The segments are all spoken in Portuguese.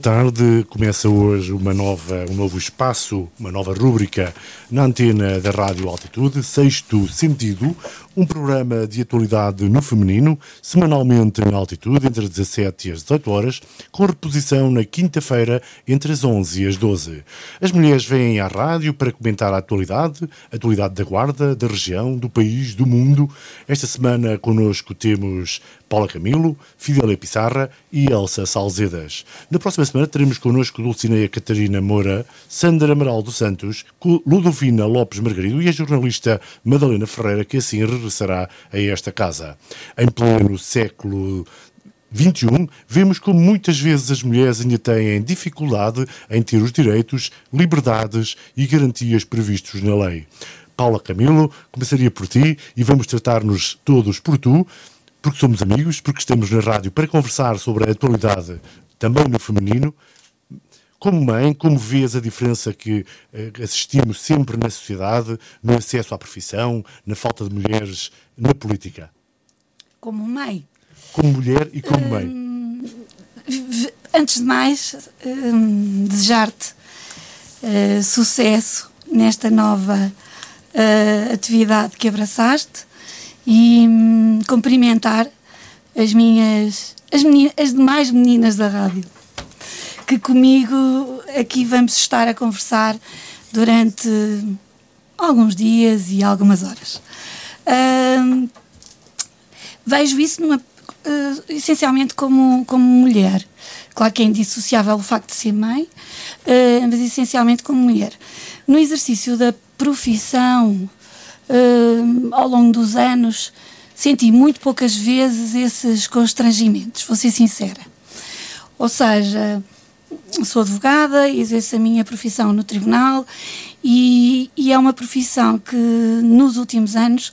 tarde. Começa hoje uma nova, um novo espaço, uma nova rúbrica na antena da Rádio Altitude, Sexto Sentido, um programa de atualidade no feminino, semanalmente na Altitude, entre as 17 e as 18 horas, com reposição na quinta-feira, entre as 11 e as 12. As mulheres vêm à rádio para comentar a atualidade, a atualidade da Guarda, da região, do país, do mundo. Esta semana connosco temos Paula Camilo, Fidel Pissarra e Elsa Salzedas. Na próxima semana teremos connosco Dulcineia Catarina Moura, Sandra Amaral dos Santos, Ludovina Lopes Margarido e a jornalista Madalena Ferreira, que assim regressará a esta casa. Em pleno século 21, vemos como muitas vezes as mulheres ainda têm dificuldade em ter os direitos, liberdades e garantias previstos na lei. Paula Camilo, começaria por ti e vamos tratar-nos todos por tu, porque somos amigos, porque estamos na rádio para conversar sobre a atualidade também no feminino. Como mãe, como vês a diferença que eh, assistimos sempre na sociedade, no acesso à profissão, na falta de mulheres na política? Como mãe? Como mulher e como mãe. Hum, antes de mais, hum, desejar-te uh, sucesso nesta nova uh, atividade que abraçaste e hum, cumprimentar as minhas, as, meninas, as demais meninas da rádio que comigo aqui vamos estar a conversar durante alguns dias e algumas horas. Uh, vejo isso numa, uh, essencialmente como, como mulher. Claro que é indissociável o facto de ser mãe, uh, mas essencialmente como mulher. No exercício da profissão, ao longo dos anos, senti muito poucas vezes esses constrangimentos, vou ser sincera. Ou seja, sou advogada, exerço a minha profissão no tribunal e, e, é uma profissão que nos últimos anos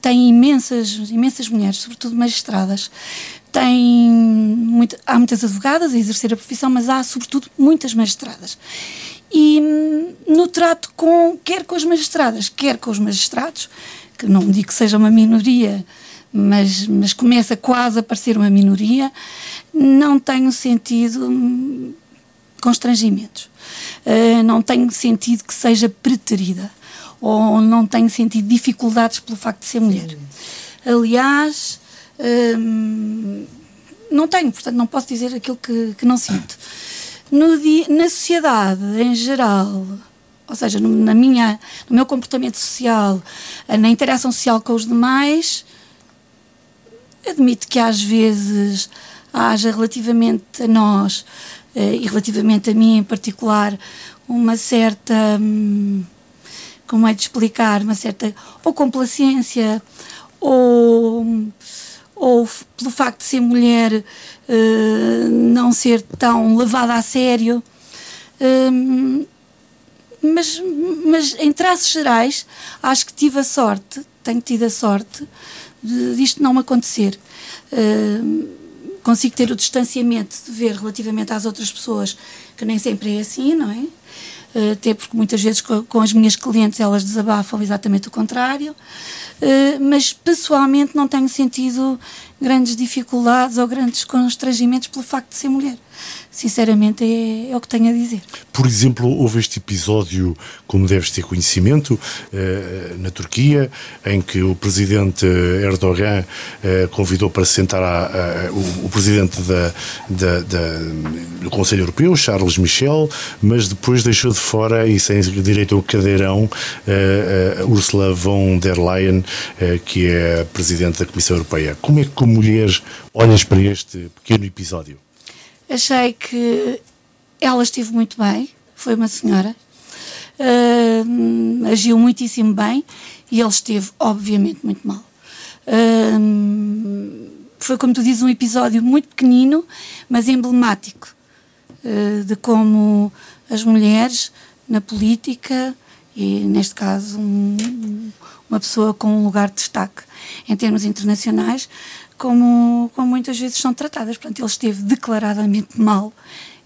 tem imensas, imensas mulheres, sobretudo magistradas. Tem muito, há muitas advogadas a exercer a profissão, mas há sobretudo muitas magistradas. E hum, no trato com, quer com as magistradas, quer com os magistrados, que não digo que seja uma minoria, mas, mas começa quase a parecer uma minoria, não tenho sentido hum, constrangimentos. Uh, não tenho sentido que seja preterida ou não tenho sentido dificuldades pelo facto de ser mulher. Aliás, uh, não tenho, portanto, não posso dizer aquilo que, que não sinto. Dia, na sociedade em geral, ou seja, no, na minha, no meu comportamento social, na interação social com os demais, admito que às vezes haja relativamente a nós eh, e relativamente a mim em particular, uma certa. Hum, como é de explicar? Uma certa. ou complacência, ou. ou pelo facto de ser mulher uh, não ser tão levada a sério. Um, mas, mas em traços gerais, acho que tive a sorte, tenho tido a sorte de, disto não acontecer. Uh, consigo ter o distanciamento de ver relativamente às outras pessoas, que nem sempre é assim, não é? Uh, até porque muitas vezes com, com, as minhas clientes elas desabafam exatamente o contrário, uh, mas pessoalmente não tenho sentido grandes dificuldades ou grandes constrangimentos pelo facto de ser mulher sinceramente é, é, o que tenho a dizer. Por exemplo, houve este episódio, como deves ter conhecimento, eh, na Turquia, em que o presidente Erdogan eh, convidou para sentar a, a, o, o, presidente da, da, da, do Conselho Europeu, Charles Michel, mas depois deixou de fora, e sem direito ao cadeirão, eh, Ursula von der Leyen, que é a presidente da Comissão Europeia. Como é que, como mulher, olhas para este pequeno episódio? Achei que ela esteve muito bem, foi uma senhora, uh, agiu muitíssimo bem e ele esteve, obviamente, muito mal. Uh, foi, como tu dizes, um episódio muito pequenino, mas emblemático uh, de como as mulheres na política, e neste caso um, uma pessoa com um lugar de destaque em termos internacionais, como, como muitas vezes são tratadas. Portanto, ele esteve declaradamente mal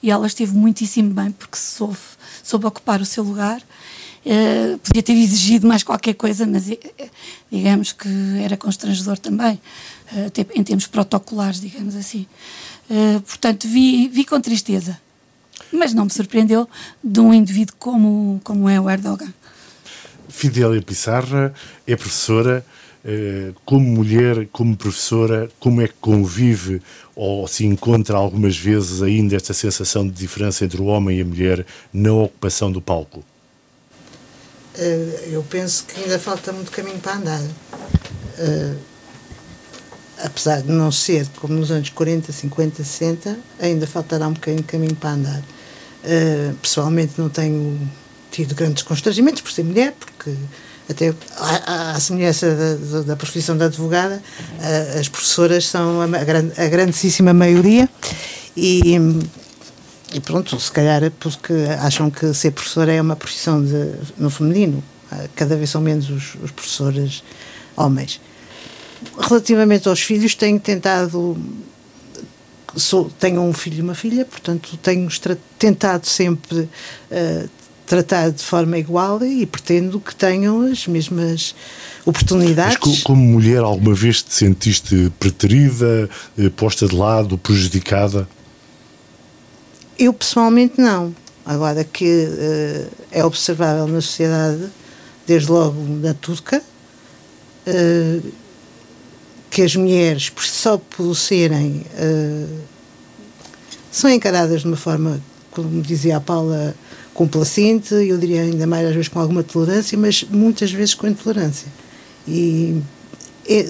e ela esteve muitíssimo bem porque soube, soube ocupar o seu lugar. Uh, podia ter exigido mais qualquer coisa, mas uh, digamos que era constrangedor também, uh, até em termos protocolares, digamos assim. portanto, vi, vi com tristeza mas não me surpreendeu de um indivíduo como, como é o Erdogan. Fidélia Pissarra é professora, eh, como mulher, como professora, como é que convive ou se encontra algumas vezes ainda esta sensação de diferença entre o homem e a mulher na ocupação do palco? Eh, eu penso que ainda falta muito caminho para andar. Eh, apesar de não ser como nos anos 40, 50, 60, ainda faltará um bocadinho de caminho para andar. pessoalmente não tenho tido grandes constrangimentos por ser mulher, porque até à, semelhança da, da, profissão da advogada, as professoras são a, a, a grandíssima maioria. E, e pronto, se calhar é porque acham que ser professora é uma profissão de, no feminino, cada vez são menos os, os professores homens. Relativamente aos filhos, tenho tentado Sou, tenho um filho e uma filha, portanto tenho tentado sempre uh, tratar de forma igual e pretendo que tenham as mesmas oportunidades. Mas como mulher, alguma vez te sentiste preterida, eh, posta de lado, prejudicada? Eu pessoalmente não. Agora que uh, é observável na sociedade, desde logo na turca, uh, que as mulheres, só por serem, uh, são encaradas de uma forma, como dizia a Paula, complacente, eu diria ainda mais às vezes com alguma tolerância, mas muitas vezes com intolerância. E é,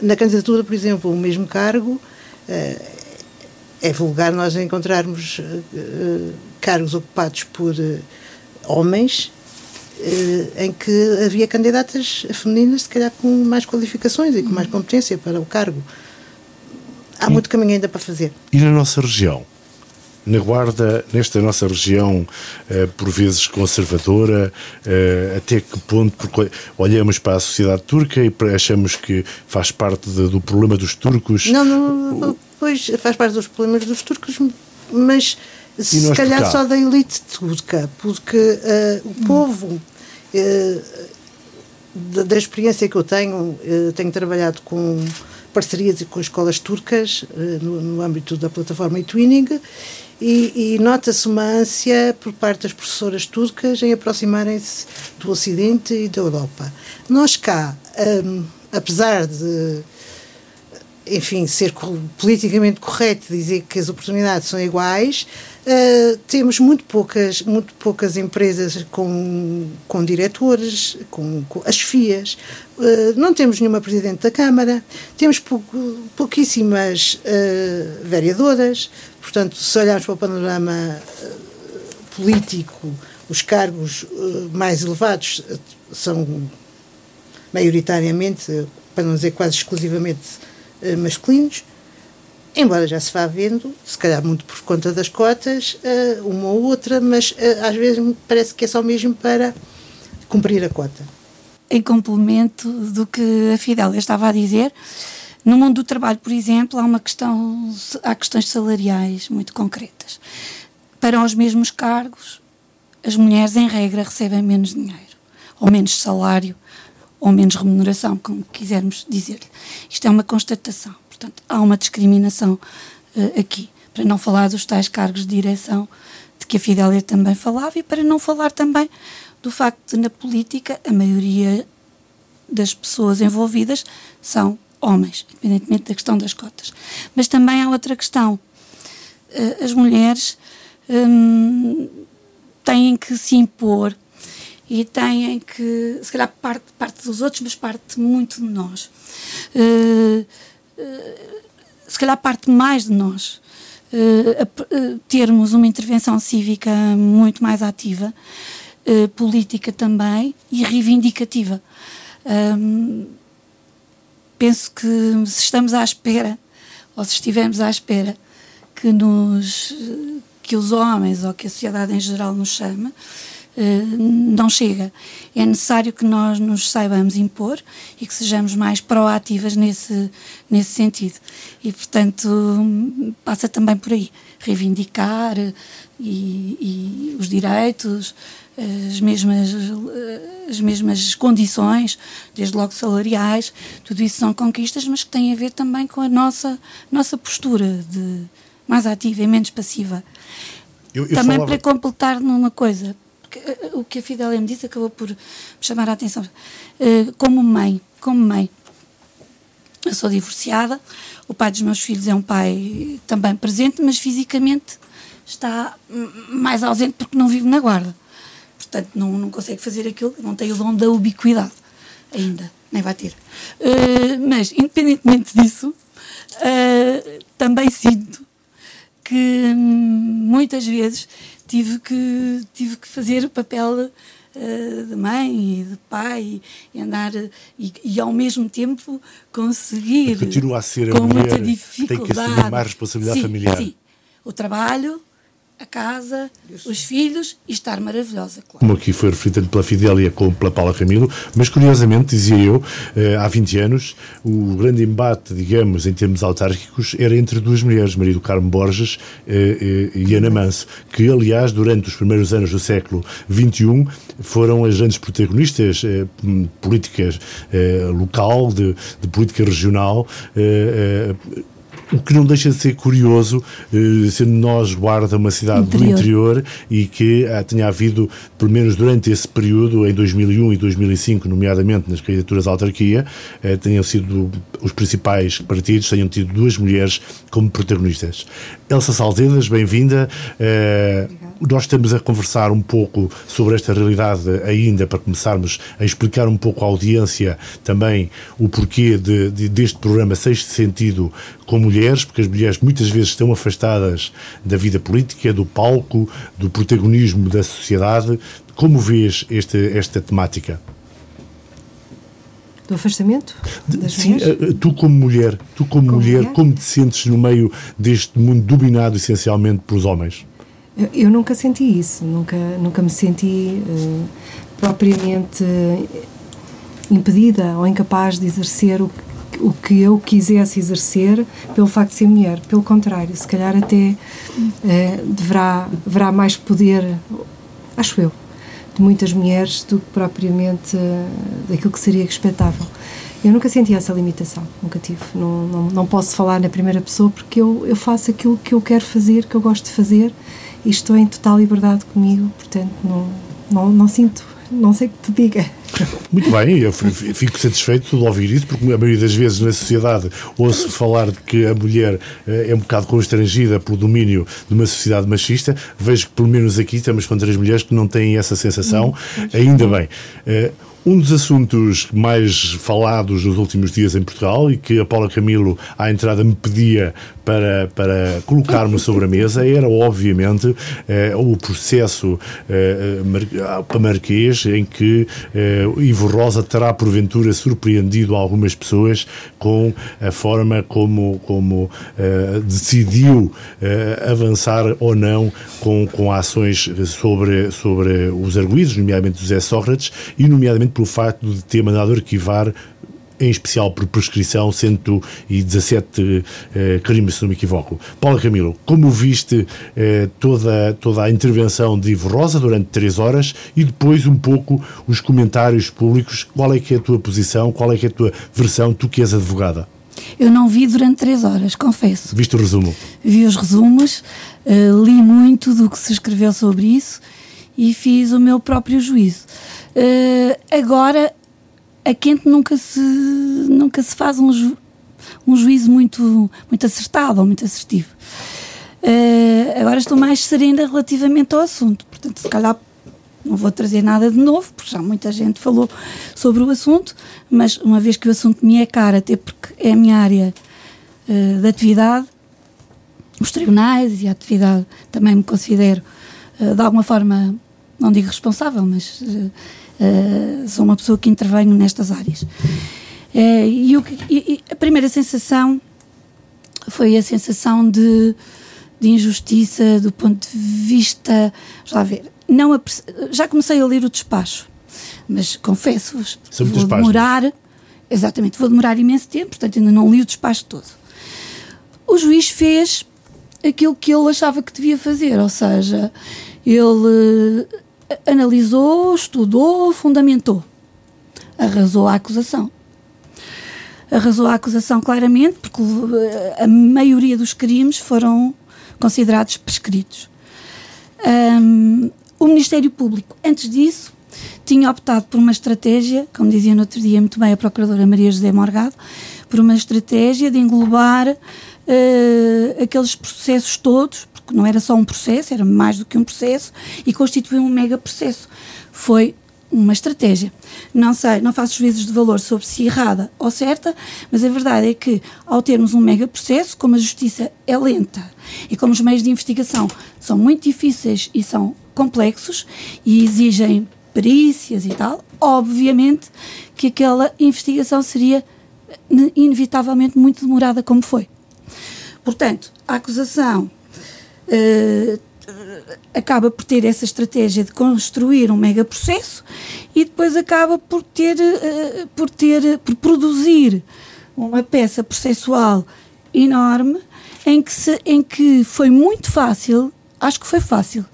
na candidatura, por exemplo, o mesmo cargo, é, é vulgar nós encontrarmos é, cargos ocupados por homens em que havia candidatas femininas, se calhar com mais qualificações e com mais competência para o cargo. Há muito caminho ainda para fazer. E na nossa região? Na Guarda, nesta nossa região, eh, por vezes conservadora, eh, até que ponto, porque olhamos para a sociedade turca e achamos que faz parte de, do problema dos turcos. Não, não, pois faz parte dos problemas dos turcos, mas se calhar só da elite turca, porque uh, o povo. Uh, da, da, experiência que eu tenho, tenho trabalhado com parcerias com escolas turcas no, no âmbito da plataforma eTwinning e, e nota-se uma ânsia por parte das professoras turcas em aproximarem-se do Ocidente e da Europa. Nós cá, um, apesar de enfim, ser politicamente correto dizer que as oportunidades são iguais, uh, temos muito poucas, muito poucas empresas com, com diretores, com, com as FIAs, uh, não temos nenhuma presidente da Câmara, temos pou, pouquíssimas uh, vereadoras, portanto, se olharmos para o panorama político, os cargos mais elevados são maioritariamente, para não dizer quase exclusivamente, eh, masculinos, embora já se vá vendo, se calhar muito por conta das cotas, eh, uma ou outra, mas eh, às vezes parece que é só mesmo para cumprir a cota. Em complemento do que a Fidélia estava a dizer, no mundo do trabalho, por exemplo, há uma questão, há questões salariais muito concretas. Para os mesmos cargos, as mulheres, em regra, recebem menos dinheiro ou menos salário ou menos remuneração, como quisermos dizer. Isto é uma constatação. Portanto, há uma discriminação uh, aqui. Para não falar dos tais cargos de direção de que a Fidélia também falava e para não falar também do facto de, na política, a maioria das pessoas envolvidas são homens, independentemente da questão das cotas. Mas também há outra questão. Uh, as mulheres um, têm que se impor e têm que, se calhar, parte, parte dos outros, mas parte muito de nós. Uh, uh, se calhar, parte mais de nós. Uh, termos uma intervenção cívica muito mais ativa, política também e reivindicativa. Um, penso que se estamos à espera, ou se estivermos à espera, que, nos, que os homens ou que a sociedade em geral nos chame, eh, não chega. É necessário que nós nos saibamos impor e que sejamos mais proativas nesse, nesse sentido. E, portanto, passa também por aí. Reivindicar e, e os direitos, as mesmas, as mesmas condições, desde logo salariais, tudo isso são conquistas, mas que têm a ver também com a nossa, nossa postura de mais ativa e menos passiva. eu, eu também falava... para completar numa coisa, eh, o que a Fidélia me disse acabou por chamar a atenção. Uh, como mãe, como mãe, eu sou divorciada, o pai dos meus filhos é um pai também presente, mas fisicamente está mais ausente porque não vive na guarda. Portanto, não, não consegue fazer aquilo, não tem o dom da ubiquidade ainda, nem vai ter. Uh, mas, independentemente disso, uh, também sinto que hum, muitas vezes tive que, tive que fazer o papel uh, de mãe e de pai e andar e, e, ao mesmo tempo conseguir continua a ser a mulher, muita dificuldade tem que assumir mais responsabilidade sim, familiar sim. o trabalho a casa, Isso. os filhos e estar maravilhosa, claro. Como aqui foi referido tanto pela Fidélia como pela Paula Camilo, mas curiosamente, dizia eu, eh, há 20 anos, o grande embate, digamos, em termos autárquicos, era entre duas mulheres, Maria do Carmo Borges eh, eh, e Ana Manso, que, aliás, durante os primeiros anos do século XXI, foram as grandes protagonistas políticas local, de, de política regional, o que não deixa de ser curioso, eh, sendo nós guarda uma cidade interior. do interior e que ah, tenha havido, pelo menos durante esse período, em 2001 e 2005, nomeadamente nas candidaturas à autarquia, eh, tenham sido os principais partidos, tenham tido duas mulheres como protagonistas. Elsa Salzedas, bem-vinda. Eh, nós estamos a conversar um pouco sobre esta realidade ainda, para começarmos a explicar um pouco à audiência também o porquê de, de, deste programa Sexto Sentido com mulheres, porque as mulheres muitas vezes estão afastadas da vida política, do palco, do protagonismo da sociedade. Como vês esta, esta temática? do afastamento das Sim, mulheres? Eh, tu como mulher, tu como, como mulher, mulher, como te sentes no meio deste mundo dominado essencialmente pelos homens? Eu, eu nunca senti isso, nunca, nunca me senti uh, propriamente impedida ou incapaz de exercer o, o que eu quisesse exercer pelo facto de ser mulher. Pelo contrário, se calhar até uh, deverá, haverá mais poder, acho eu, de muitas mulheres do que propriamente uh, daquilo que seria expectável. Eu nunca senti essa limitação, nunca tive. Não, não, não posso falar na primeira pessoa porque eu, eu faço aquilo que eu quero fazer, que eu gosto de fazer e estou em total liberdade comigo, portanto não, não, não sinto, não sei o que te diga. Muito bem, eu fico satisfeito de ouvir isso, porque a maioria das vezes na sociedade ouço falar de que a mulher eh, é um bocado constrangida pelo domínio de uma sociedade machista. Vejo que, pelo menos aqui, estamos com três mulheres que não têm essa sensação. Hum, Ainda bem. Um dos assuntos mais falados nos últimos dias em Portugal e que a Paula Camilo, à entrada, me pedia para, para colocar-me sobre a mesa era, obviamente, eh, o processo eh, mar Marquês em que eh, Ivo Rosa terá, porventura, surpreendido algumas pessoas com a forma como, como eh, decidiu eh, avançar ou não com, com ações sobre, sobre os arguídos, nomeadamente José Sócrates, e nomeadamente pelo facto de ter mandado arquivar em especial por prescrição, 117 eh, crimes, se não me equivoco. Paula Camilo, como viste eh, toda, toda a intervenção de Ivo Rosa durante três horas e depois um pouco os comentários públicos, qual é que é a tua posição, qual é que é a tua versão, tu que és advogada? Eu não vi durante três horas, confesso. Viste o resumo? Vi os resumos, uh, li muito do que se escreveu sobre isso e fiz o meu próprio juízo. Uh, agora, a quente nunca se, nunca se faz um, ju, um juízo muito, muito acertado ou muito assertivo. Uh, agora estou mais serena relativamente ao assunto, portanto, se calhar não vou trazer nada de novo, porque já muita gente falou sobre o assunto, mas uma vez que o assunto me é caro, até porque é a minha área uh, de atividade, os tribunais e a atividade também me considero uh, de alguma forma, não digo responsável, mas Uh, sou uma pessoa que intervenho nestas áreas. Uh, e, o, e, a primeira sensação foi a sensação de, de injustiça do ponto de vista. Já, ver, não já comecei a ler o despacho, mas confesso-vos, vou demorar. Exatamente, vou demorar imenso tempo, portanto ainda não li o despacho todo. O juiz fez aquilo que ele achava que devia fazer, ou seja, ele analisou, estudou, fundamentou. Arrasou a acusação. Arrasou a acusação claramente, porque a maioria dos crimes foram considerados prescritos. Um, o Ministério Público, antes disso, tinha optado por uma estratégia, como dizia no outro dia muito bem a Procuradora Maria José Morgado, por uma estratégia de englobar uh, aqueles processos todos, não era só um processo, era mais do que um processo, e constituiu um mega processo. Foi uma estratégia. Não sei, não faço juízos de valor sobre se errada ou certa, mas a verdade é que, ao termos um mega processo, como a justiça é lenta e como os meios de investigação são muito difíceis e são complexos e exigem perícias e tal, obviamente que aquela investigação seria inevitavelmente muito demorada, como foi. Portanto, a acusação uh, acaba por ter essa estratégia de construir um mega processo e depois acaba por ter, uh, por ter, por produzir uma peça processual enorme em que, se, em que foi muito fácil, acho que foi fácil,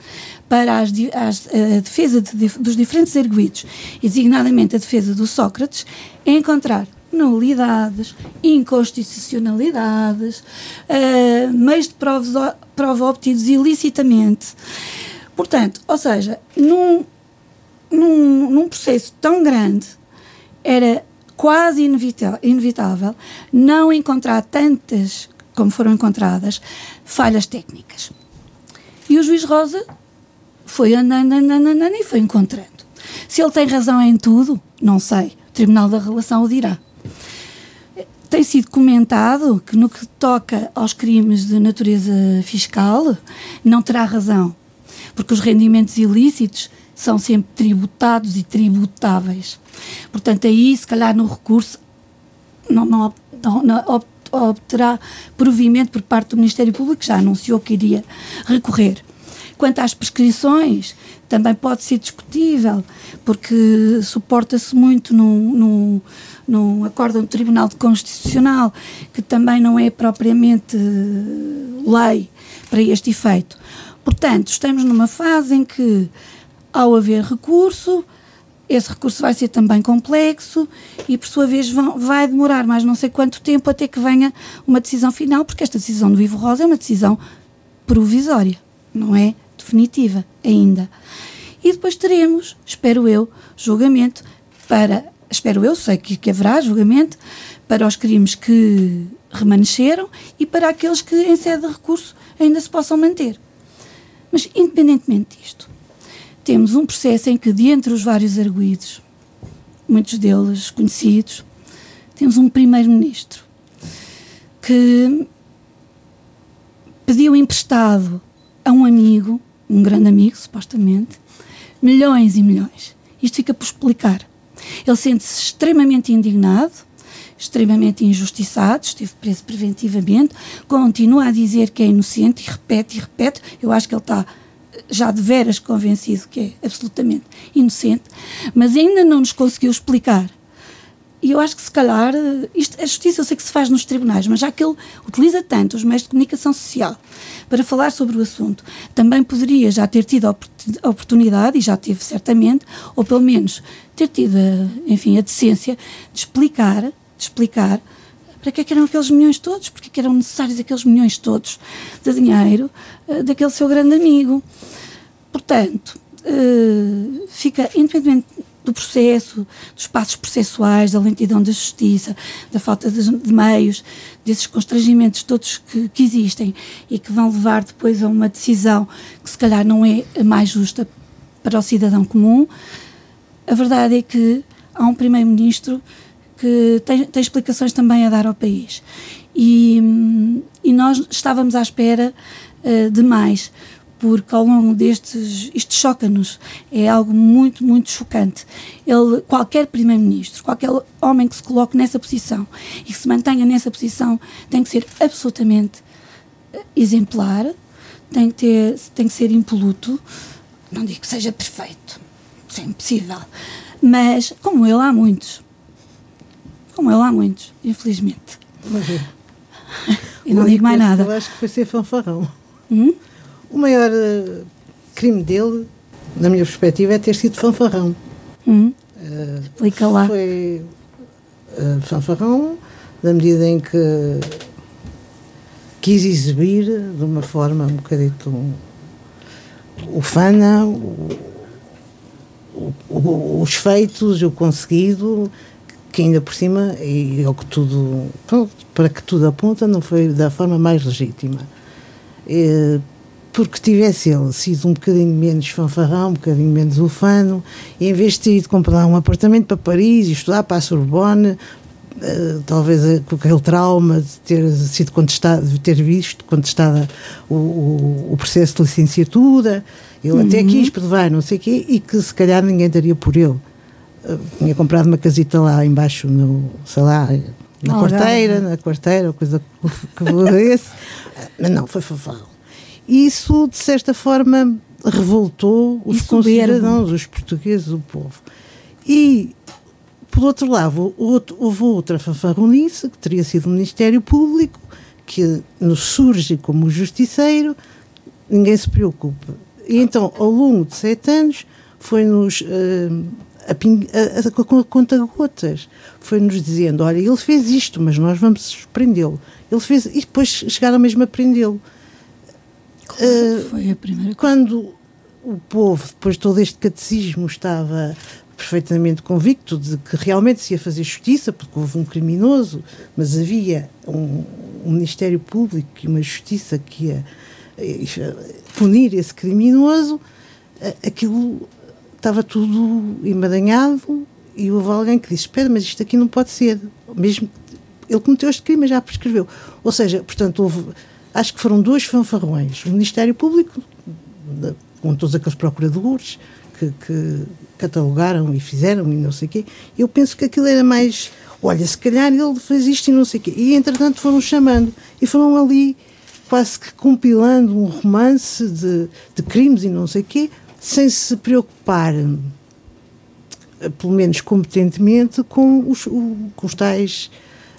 para as, as, a defesa de, dos diferentes arguídos, e designadamente a defesa do Sócrates, encontrar nulidades, inconstitucionalidades, uh, meios de prova, prova obtidos ilicitamente. Portanto, ou seja, num, num, num processo tão grande, era quase inevitável, não encontrar tantas como foram encontradas falhas técnicas. E o juiz Rosa foi andando, andando, andando e foi encontrando. Se ele tem razão em tudo, não sei. O Tribunal da Relação o dirá. Tem sido comentado que no que toca aos crimes de natureza fiscal, não terá razão, porque os rendimentos ilícitos são sempre tributados e tributáveis. Portanto, aí, se calhar, no recurso, não, não, não, não obterá provimento por parte do Ministério Público, já anunciou que iria recorrer. Quanto às prescrições, também pode ser discutível, porque suporta-se muito num, num, num acórdão do Tribunal Constitucional, que também não é propriamente lei para este efeito. Portanto, estamos numa fase em que, ao haver recurso, esse recurso vai ser também complexo e, por sua vez, vão, vai demorar mais não sei quanto tempo até que venha uma decisão final, porque esta decisão do Ivo Rosa é uma decisão provisória, não é definitiva ainda. E depois teremos, espero eu, julgamento para. Espero eu, sei que, que haverá julgamento para os crimes que remanesceram e para aqueles que, em sede de recurso, ainda se possam manter. Mas, independentemente disto, temos um processo em que, de entre os vários arguídos, muitos deles conhecidos, temos um primeiro-ministro que pediu emprestado a um amigo, um grande amigo, supostamente, milhões e milhões. Isto fica por explicar. Ele sente-se extremamente indignado, extremamente injustiçado, esteve preso preventivamente, continua a dizer que é inocente e repete e repete. Eu acho que ele está já de veras convencido que é absolutamente inocente, mas ainda não nos conseguiu explicar. E eu acho que se calhar, isto, a justiça eu sei que se faz nos tribunais, mas já que ele utiliza tanto os meios de comunicação social para falar sobre o assunto, também poderia já ter tido a oportunidade, e já teve certamente, ou pelo menos ter tido, enfim, a decência de explicar, de explicar para que, é que eram aqueles milhões todos, porque é eram necessários aqueles milhões todos de dinheiro uh, daquele seu grande amigo. Portanto, uh, fica independente do processo, dos passos processuais, da lentidão da justiça, da falta de, de meios, desses constrangimentos todos que, que, existem e que vão levar depois a uma decisão que se calhar não é a mais justa para o cidadão comum. A verdade é que há um primeiro-ministro que tem, tem explicações também a dar ao país. E, e nós estávamos à espera uh, de mais, porque ao longo destes. Isto choca-nos, é algo muito, muito chocante. Ele, qualquer primeiro-ministro, qualquer homem que se coloque nessa posição e que se mantenha nessa posição tem que ser absolutamente eh, exemplar, tem que, ter, tem que ser impoluto. Não digo que seja perfeito, isso é impossível. Mas, como ele, há muitos. Como ele, há muitos, infelizmente. Mas, e não digo mais nada. Eu acho que foi ser fanfarrão. Hum? O maior uh, crime dele, na minha perspectiva, é ter sido fanfarrão. Hum? Uh, Explica lá. Foi uh, fanfarrão na medida em que quis exibir de uma forma um bocadito o FANA, o, o, os feitos, o conseguido, que ainda por cima, e o que tudo, para que tudo aponta, não foi da forma mais legítima. E, porque tivesse ele sido um bocadinho menos fanfarrão, um bocadinho menos ufano, e em vez de ter ido comprar um apartamento para Paris e estudar para a Sorbonne, Uh, talvez uh, com aquele trauma de ter sido contestado, de ter visto contestada o, o, o processo de licenciatura, ele uhum. até quis perdoar, não sei o quê, e que se calhar ninguém daria por ele. Uh, tinha comprado uma casita lá embaixo, no, sei lá, na oh, quarteira, na quarteira, coisa que esse, mas não, foi fafal. Isso, de certa forma, revoltou os concidadãos, os portugueses, o povo. E por outro lado, houve outra fanfarronice, que teria sido o Ministério Público, que nos surge como justiceiro, ninguém se preocupa. E então, ao longo de sete anos, foi-nos uh, a, a, a, conta-gotas, foi-nos dizendo: olha, ele fez isto, mas nós vamos prendê-lo. Ele fez, e depois chegaram mesmo a prendê-lo. Uh, foi a primeira Quando o povo, depois de todo este catecismo, estava perfeitamente convicto de que realmente se ia fazer justiça, porque houve um criminoso, mas havia um, um Ministério Público e uma justiça que ia eh, punir esse criminoso, aquilo estava tudo emaranhado e houve alguém que disse: Espera, mas isto aqui não pode ser. Mesmo ele cometeu este crime, já prescreveu. Ou seja, portanto, houve, acho que foram dois fanfarrões: o Ministério Público, com todos aqueles procuradores, que, que catalogaram e fizeram e não sei o quê. Eu penso que aquilo era mais, olha, se calhar ele fez isto e não sei o quê. E entretanto foram chamando e foram ali quase que compilando um romance de, de crimes e não sei o quê, sem se preocupar, pelo menos competentemente, com os, o, com os tais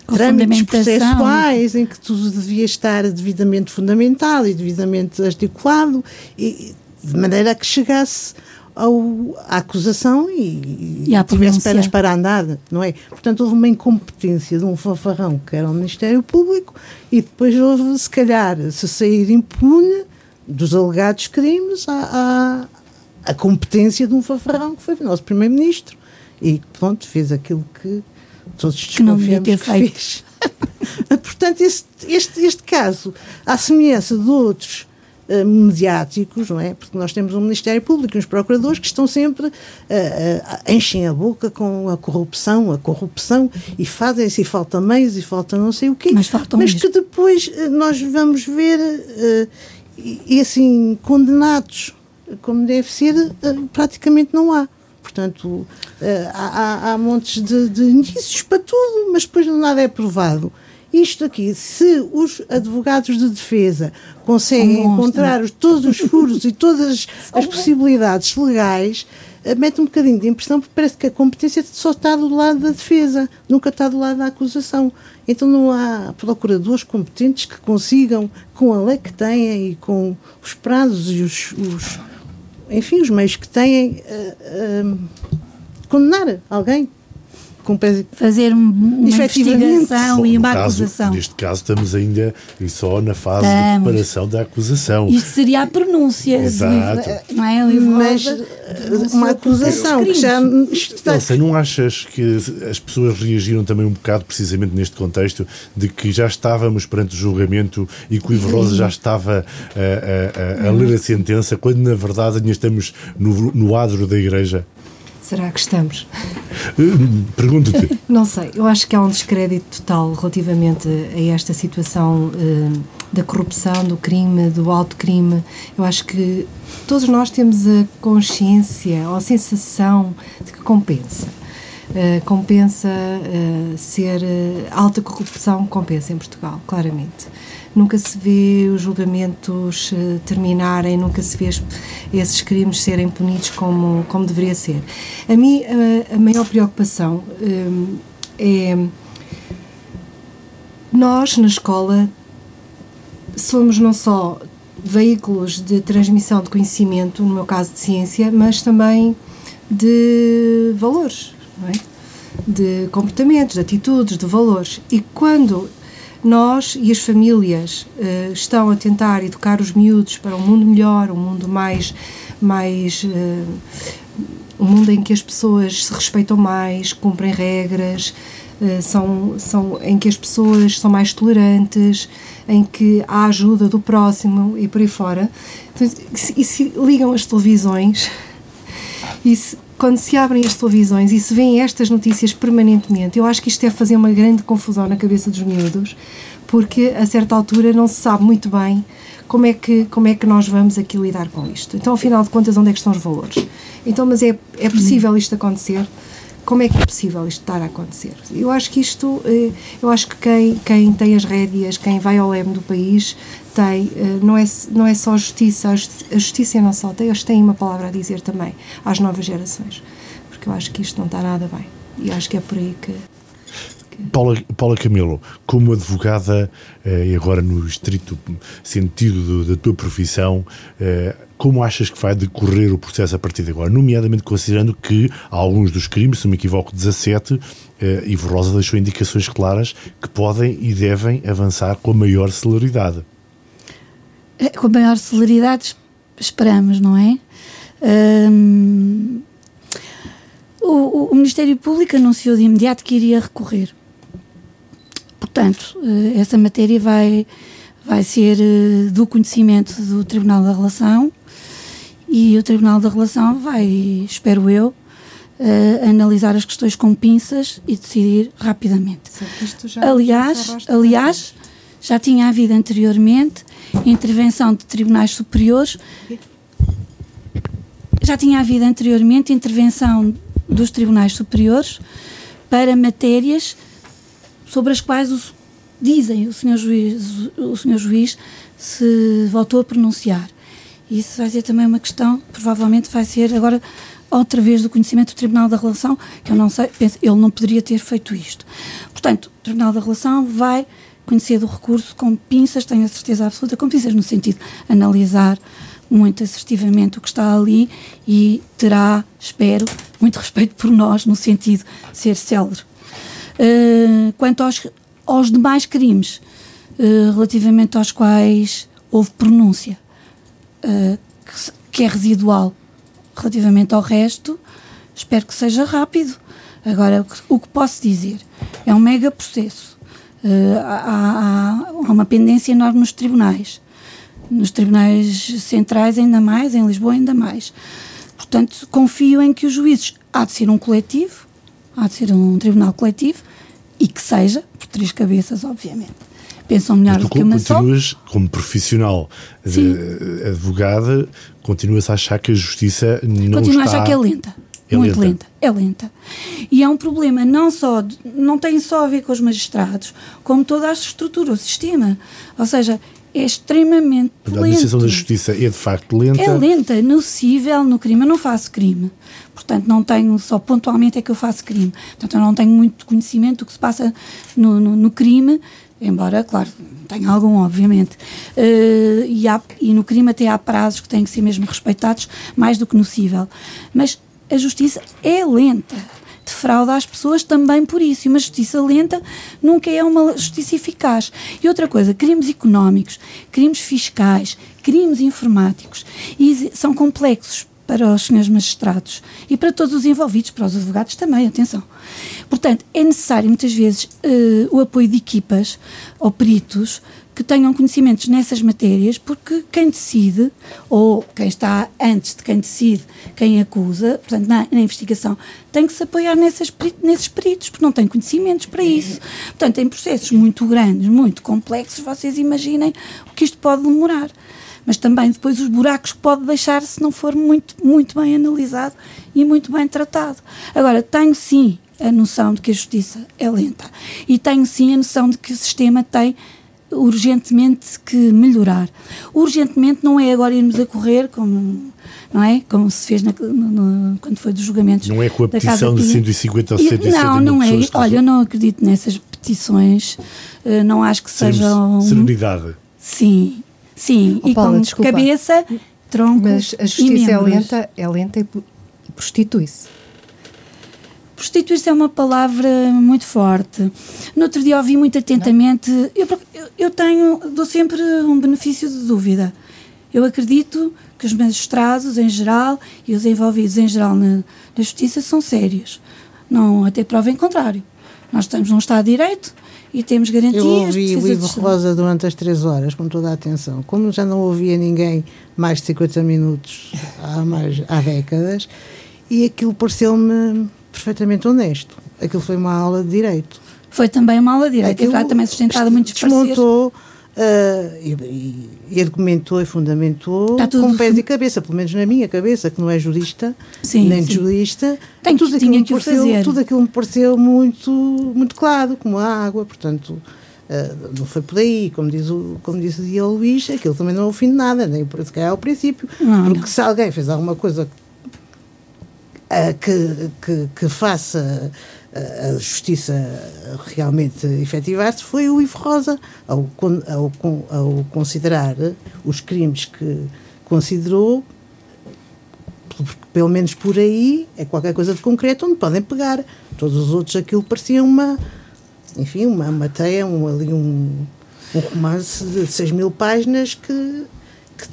trâmites processuais em que tudo devia estar devidamente fundamentado e devidamente articulado, e, de maneira a que chegasse ao, à acusação e, e tivesse pernas para andar, não é? Portanto, houve uma incompetência de um fanfarrão que era o Ministério Público e depois houve, se calhar, se sair impune dos alegados crimes, a, a, a competência de um fanfarrão que foi o nosso Primeiro-Ministro e, pronto, fez aquilo que todos desconfiamos que, que fez. Portanto, este, este, este caso, à semelhança de outros uh, mediáticos, não é? Porque nós temos um Ministério Público e uns procuradores que estão sempre, uh, uh, enchem a boca com a corrupção, a corrupção, e fazem-se, e falta meios, e falta não sei o quê. Mas, Mas que depois nós vamos ver, e, e, assim, condenados, como deve ser, praticamente não há. Portanto, há, há, há montes de, de indícios para tudo, mas depois nada é provado. Isto aqui, se os advogados de defesa conseguem encontrar os, todos os furos e todas as possibilidades legais, eh, mete um bocadinho de impressão porque parece que a competência só está do lado da defesa, nunca está do lado da acusação. Então não há procuradores competentes que consigam, com a lei que têm e com os prazos e os, os enfim, os meios que têm, uh, uh, condenar alguém fazer uma investigação e uma caso, acusação. Neste caso estamos ainda só na fase estamos. de preparação da acusação. Isto seria a pronúncia, Exato. De, não é? Mas uma acusação que já está... Não achas que as pessoas reagiram também um bocado precisamente neste contexto de que já estávamos perante o julgamento e que o Ivo Rosa já estava a, a, a, a ler a sentença quando na verdade ainda estamos no, no adro da igreja? Será que estamos? Pergunto-te. Não sei, eu acho que há um descrédito total relativamente a esta situação uh, da corrupção, do crime, do alto crime. Eu acho que todos nós temos a consciência ou a sensação de que compensa. Uh, compensa uh, ser alta corrupção, compensa em Portugal, claramente nunca se vê os julgamentos uh, terminarem, nunca se vê esses crimes serem punidos como, como deveria ser. A mim, a, maior preocupação uh, é. Nós, na escola, somos não só veículos de transmissão de conhecimento, no meu caso de ciência, mas também de valores, é? de comportamentos, de atitudes, de valores. E quando nós e as famílias uh, estão a tentar educar os miúdos para um mundo melhor, um mundo mais. mais uh, um mundo em que as pessoas se respeitam mais, cumprem regras, uh, são, são, em que as pessoas são mais tolerantes, em que há ajuda do próximo e por aí fora. Então, e se ligam as televisões e se, quando se abrem as televisões e se veem estas notícias permanentemente, eu acho que isto é fazer uma grande confusão na cabeça dos miúdos, porque a certa altura não se sabe muito bem como é que, como é que nós vamos aqui lidar com isto. Então, afinal de contas, onde é que estão os valores? Então, mas é, é possível isto acontecer? Como é que é possível isto estar a acontecer? Eu acho que isto, eh, eu acho que quem, quem tem as rédeas, quem vai ao leme do país, tem, eh, não é, não é só justiça, a justiça não só tem, eles têm uma palavra a dizer também às novas gerações, porque eu acho que isto não está nada bem e acho que é por aí que Paula, Paula Camilo, como advogada eh, e agora no estrito sentido da tua profissão, eh, como achas que vai decorrer o processo a partir de agora? Nomeadamente considerando que alguns dos crimes, se me equivoco, 17, eh, Ivo Rosa deixou indicações claras que podem e devem avançar com a maior celeridade. Com a maior celeridade esperamos, não é? o, o Ministério Público anunciou de imediato que iria recorrer Portanto, eh, essa matéria vai, vai ser eh, do conhecimento do Tribunal da Relação e o Tribunal da Relação vai, espero eu, uh, analisar as questões com pinças e decidir rapidamente. Já, aliás, aliás, já tinha havido anteriormente intervenção de tribunais superiores. Já tinha havido anteriormente intervenção dos tribunais superiores para matérias sobre as quais os, dizem o senhor juiz, o senhor juiz se voltou a pronunciar. Isso vai ser também uma questão, provavelmente vai ser agora outra vez do conhecimento do Tribunal da Relação, que eu não sei, penso, ele não poderia ter feito isto. Portanto, o Tribunal da Relação vai conhecer do recurso com pinças, tenho a certeza absoluta, com pinças no sentido de analisar muito assertivamente o que está ali e terá, espero, muito respeito por nós, no sentido de ser célere Uh, quanto aos, aos demais crimes, uh, relativamente aos quais houve pronúncia, uh, que, que, é residual, relativamente ao resto, espero que seja rápido. Agora, o que, o que posso dizer é um mega processo. Há, há, há uma pendência enorme nos tribunais, nos tribunais centrais, ainda mais, em Lisboa, ainda mais. Portanto, confio em que os juízes há de ser um coletivo, há de ser um tribunal coletivo e que seja, por três cabeças, obviamente. Pensam melhor do que uma só. continuas, como profissional de, advogada, continuas a achar que a justiça não Continuo está... a achar que é lenta. É muito lenta. lenta. É lenta. E é um problema não só, de, não tem só a ver com os magistrados, como toda a estrutura, o sistema. Ou seja, é extremamente a lento. A administração da justiça é de facto lenta. É lenta, nocível no crime. Eu não faço crime. Portanto, não tenho, só pontualmente é que eu faço crime. Portanto, eu não tenho muito conhecimento do que se passa no, no, no crime, embora, claro, tenha algum, obviamente. Uh, e, há, e no crime até há prazos que têm que ser mesmo respeitados, mais do que no cível. Mas a justiça é lenta defrauda as pessoas também por isso. E uma justiça lenta nunca é uma justiça eficaz. E outra coisa, crimes económicos, crimes fiscais, crimes informáticos, e são complexos para os senhores magistrados e para todos os envolvidos, para os advogados também, atenção. Portanto, é necessário muitas vezes uh, o apoio de equipas ou peritos que tenham conhecimentos nessas matérias, porque quem decide, ou quem está antes de quem decide, quem acusa, portanto, na, na investigação, tem que se apoiar nessas, nesses peritos, porque não tem conhecimentos para isso. Portanto, em processos muito grandes, muito complexos, vocês imaginem o que isto pode demorar. Mas também depois os buracos pode deixar se não for muito, muito bem analisado e muito bem tratado. Agora, tenho sim a noção de que a justiça é lenta e tenho sim a noção de que o sistema tem urgentemente que melhorar. Urgentemente não é agora irmos a correr como não é? Como se fez na, no, no, quando foi dos julgamentos. Não é com a petição de 150 ou 160 Não, não é. Olha, eu não acredito nessas petições. Uh, não acho que sejam. Serenidade. Sim, sim. Oh, e Paula, com desculpa. cabeça, tronco. Mas a justiça é lenta, é lenta e prostitui-se. Prostituir-se é uma palavra muito forte. No outro dia ouvi muito atentamente. Eu, eu tenho, dou sempre um benefício de dúvida. Eu acredito que os magistrados em geral e os envolvidos em geral na, na justiça são sérios. Não até prova em contrário. Nós estamos num Estado de Direito e temos garantias. Eu ouvi o Ivo Rosa durante as três horas, com toda a atenção. Como já não ouvia ninguém mais de 50 minutos há, mais, há décadas, e aquilo pareceu-me perfeitamente honesto. Aquilo foi uma aula de Direito. Foi também uma aula de Direito, aquilo, é também sustentada muitos desmontou, Uh, e, e, argumentou e fundamentou com pés e cabeça, pelo menos na minha cabeça, que não é jurista, sim, nem sim. jurista, Tem tudo, aquilo que pareceu, tudo aquilo me pareceu muito, muito claro, como a água, portanto. Uh, não foi por aí, como diz o, como disse o Dia Luís, aquilo também não é o fim de nada, nem por se ao princípio, não, porque não. se alguém fez alguma coisa que, que, que faça a justiça realmente efetivar-se foi o Ivo Rosa, ao, ao, ao, considerar os crimes que considerou, pelo menos por aí, é qualquer coisa de concreto onde podem pegar. Todos os outros aquilo parecia uma, enfim, uma, uma um, ali um, um romance de 6 mil páginas que, que,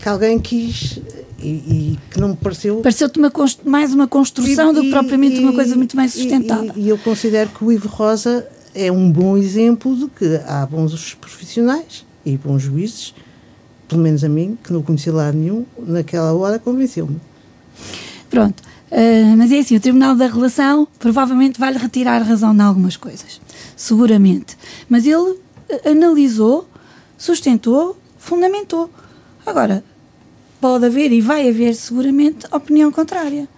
que alguém quis e, e, que não me pareceu. Pareceu-te mais uma construção e, do que propriamente uma coisa muito mais sustentada. E, eu considero que o Ivo Rosa é um bom exemplo de que há bons profissionais e bons juízes, pelo menos a mim, que não conhecia lá nenhum, naquela hora convenceu-me. Pronto. Uh, mas é assim, o Tribunal da Relação provavelmente vai-lhe retirar razão em algumas coisas, seguramente. Mas ele eh, analisou, sustentou, fundamentou. Agora, pode haver e vai haver seguramente opinião contrária.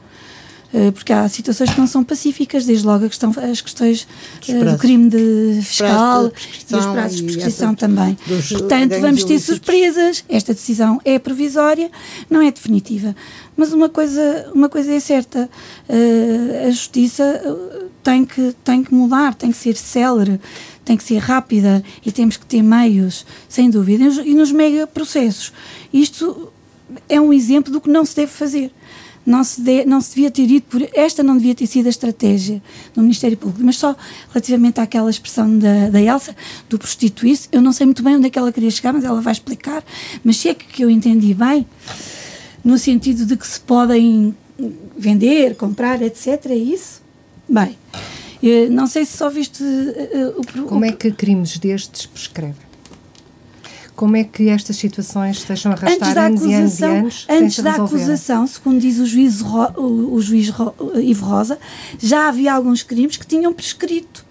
Eh, porque há situações que não são pacíficas, desde logo questão, as questões uh, do crime de fiscal e os prazos de prescrição também. Portanto, vamos ter surpresas. Esta decisão é provisória, não é definitiva. Mas uma coisa, uma coisa é certa: uh, a justiça tem que, tem que mudar, tem que ser célere, tem que ser rápida e temos que ter meios, sem dúvida. E nos mega processos. Isto é um exemplo do que não se deve fazer. Não se, de, não se devia ter ido por. Esta não devia ter sido a estratégia do Ministério Público, mas só relativamente àquela expressão da, da Elsa, do prostituir-se. Eu não sei muito bem onde é que ela queria chegar, mas ela vai explicar. Mas se é que eu entendi bem, no sentido de que se podem vender, comprar, etc. É isso? Bem, eh, não sei se só viste. Uh, o, Como é que crimes destes prescrevem? Como é que estas situações se deixam arrastar anos e anos e anos Antes da acusação, segundo diz o juiz, o, o juiz Ivo Rosa, já havia alguns crimes que tinham prescrito.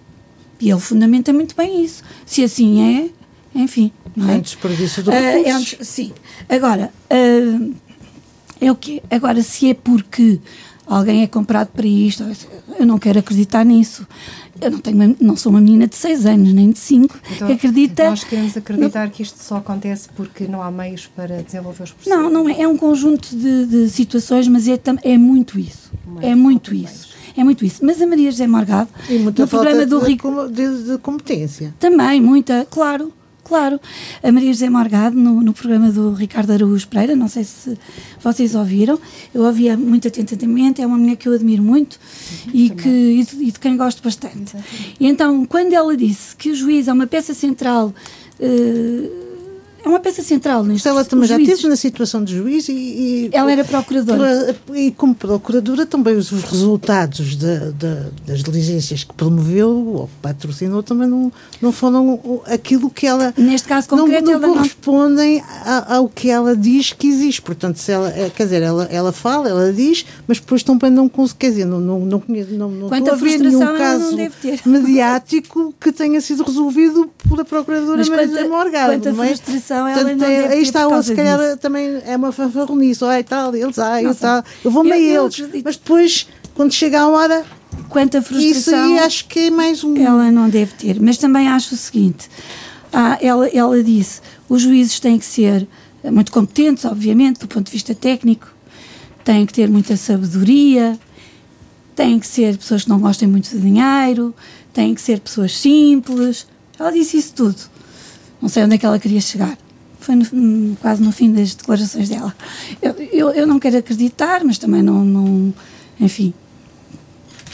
E ele fundamenta muito bem isso. Se assim é, enfim. Não é? é desperdício do recursos. Uh, é sim. Agora, uh, é o quê? Agora, se é porque alguém é comprado para isto, eu não quero acreditar nisso. Eu não, tenho, não sou uma menina de 6 anos, nem de 5, então, que acredita. Nós queremos acreditar no, que isto só acontece porque não há meios para desenvolver os processos. Não, não é. É um conjunto de, de situações, mas é, é muito isso. é muito isso. É muito isso. Mas a Maria José Morgado, no programa do Rico. De, de competência. Também, muita, claro. Claro, a Maria José Morgado, no, no, programa do Ricardo Araújo Pereira, não sei se vocês ouviram, eu ouvia muito atentamente, é uma mulher que eu admiro muito uhum, e, que, e de, e, de, quem gosto bastante. E então, quando ela disse que o juiz é uma peça central. Uh, é uma peça central neste Ela também já esteve na situação de juiz e, e ela era procuradora. E como procuradora também os resultados de, de, das diligências que promoveu ou patrocinou também não, não foram aquilo que ela... Neste caso concreto não, não correspondem não... ao que ela diz que existe. Portanto, se ela, eh, quer dizer, ela, ela fala, ela diz, mas depois também não consegue, quer dizer, não, não, não, conheço, não, não estou a ver nenhum caso mediático que tenha sido resolvido pela procuradora Maria Morgado. Quanta é? frustração ela Portanto, não é, aí está, se calhar disso. também é uma fanfarronice, ai tal, eles, ai, eu tal, eu vou meio eles, mas depois, quando chega a hora, quanta frustração. Isso aí acho que é mais um. Ela não deve ter, mas também acho o seguinte: ah, ela, ela disse, os juízes têm que ser muito competentes, obviamente, do ponto de vista técnico, têm que ter muita sabedoria, têm que ser pessoas que não gostem muito de dinheiro, têm que ser pessoas simples. Ela disse isso tudo. Não sei onde é que ela queria chegar foi no, quase no fim das declarações dela. Eu, eu, eu, não quero acreditar, mas também não, não enfim.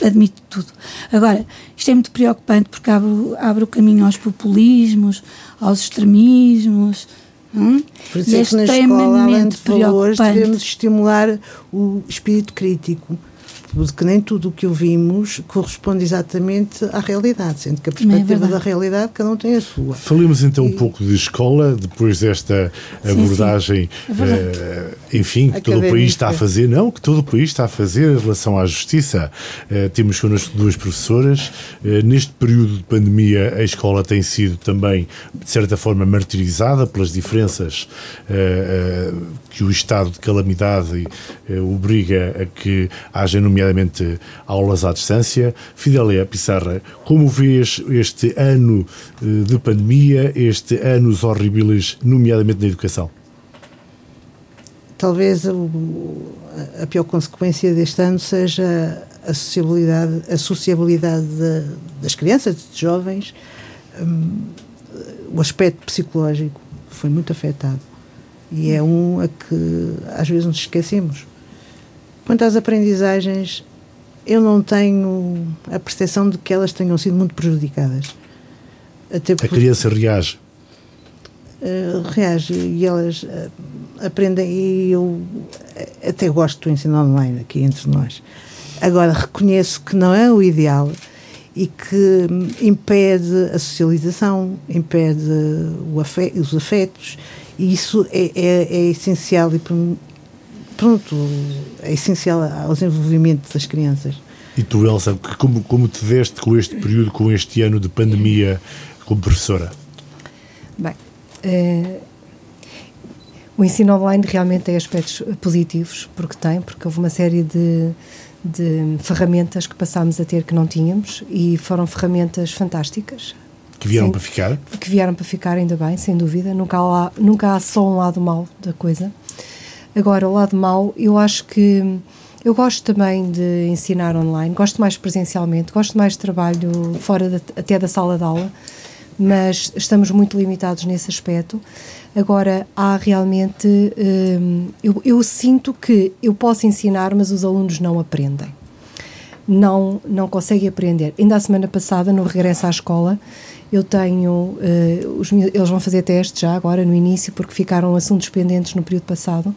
admito tudo. Agora, isto é muito preocupante porque abre, abre o caminho aos populismos, aos extremismos. Hum? Por isso é, é que na escola, além de valores, devemos estimular o espírito crítico que nem tudo o que ouvimos corresponde exatamente à realidade, sendo que a é perspectiva é da realidade cada um tem a sua. Falemos então e... um pouco de escola, depois desta abordagem, sim, sim. É enfim, que todo o país está a fazer, não, que todo o país está a fazer em relação à justiça. Uh, temos connosco duas professoras. Uh, neste período de pandemia, a escola tem sido também, de certa forma, martirizada pelas diferenças que o estado de calamidade obriga a que haja, nomeadamente, aulas à distância. Fidelia Pissarra, como vês este ano de pandemia, este anos horríveis, nomeadamente na educação? Talvez a pior consequência deste ano seja a sociabilidade, a sociabilidade das crianças, dos jovens, um, o aspecto psicológico foi muito afetado. E é um a que às vezes nos esquecemos. Quanto às aprendizagens, eu não tenho a percepção de que elas tenham sido muito prejudicadas. Até a criança reage? Uh, reage e elas uh, aprendem e eu até gosto do ensino online aqui entre nós. Agora, reconheço que não é o ideal e que impede a socialização, impede afet, os afetos, e isso é, é, é essencial e pronto, é essencial ao desenvolvimento das crianças. E tu, Elsa, como, como te deste com este período, com este ano de pandemia como professora? Bem, eh, o ensino online realmente tem aspectos positivos, porque tem, porque houve uma série de, de ferramentas que passámos a ter que não tínhamos e foram ferramentas fantásticas. Que vieram sem, para ficar? Que vieram para ficar, ainda bem, sem dúvida. Nunca há, nunca há só um lado mau da coisa. Agora, o lado mau, eu acho que eu gosto também de ensinar online, gosto mais presencialmente, gosto mais de trabalho fora de, até da sala de aula, mas estamos muito limitados nesse aspecto. Agora, há realmente. Hum, eu, eu sinto que eu posso ensinar, mas os alunos não aprendem. Não, não conseguem aprender. Ainda a semana passada, no regresso à escola, eu tenho, uh, os, eles vão fazer testes já agora no início, porque ficaram assuntos pendentes no período passado,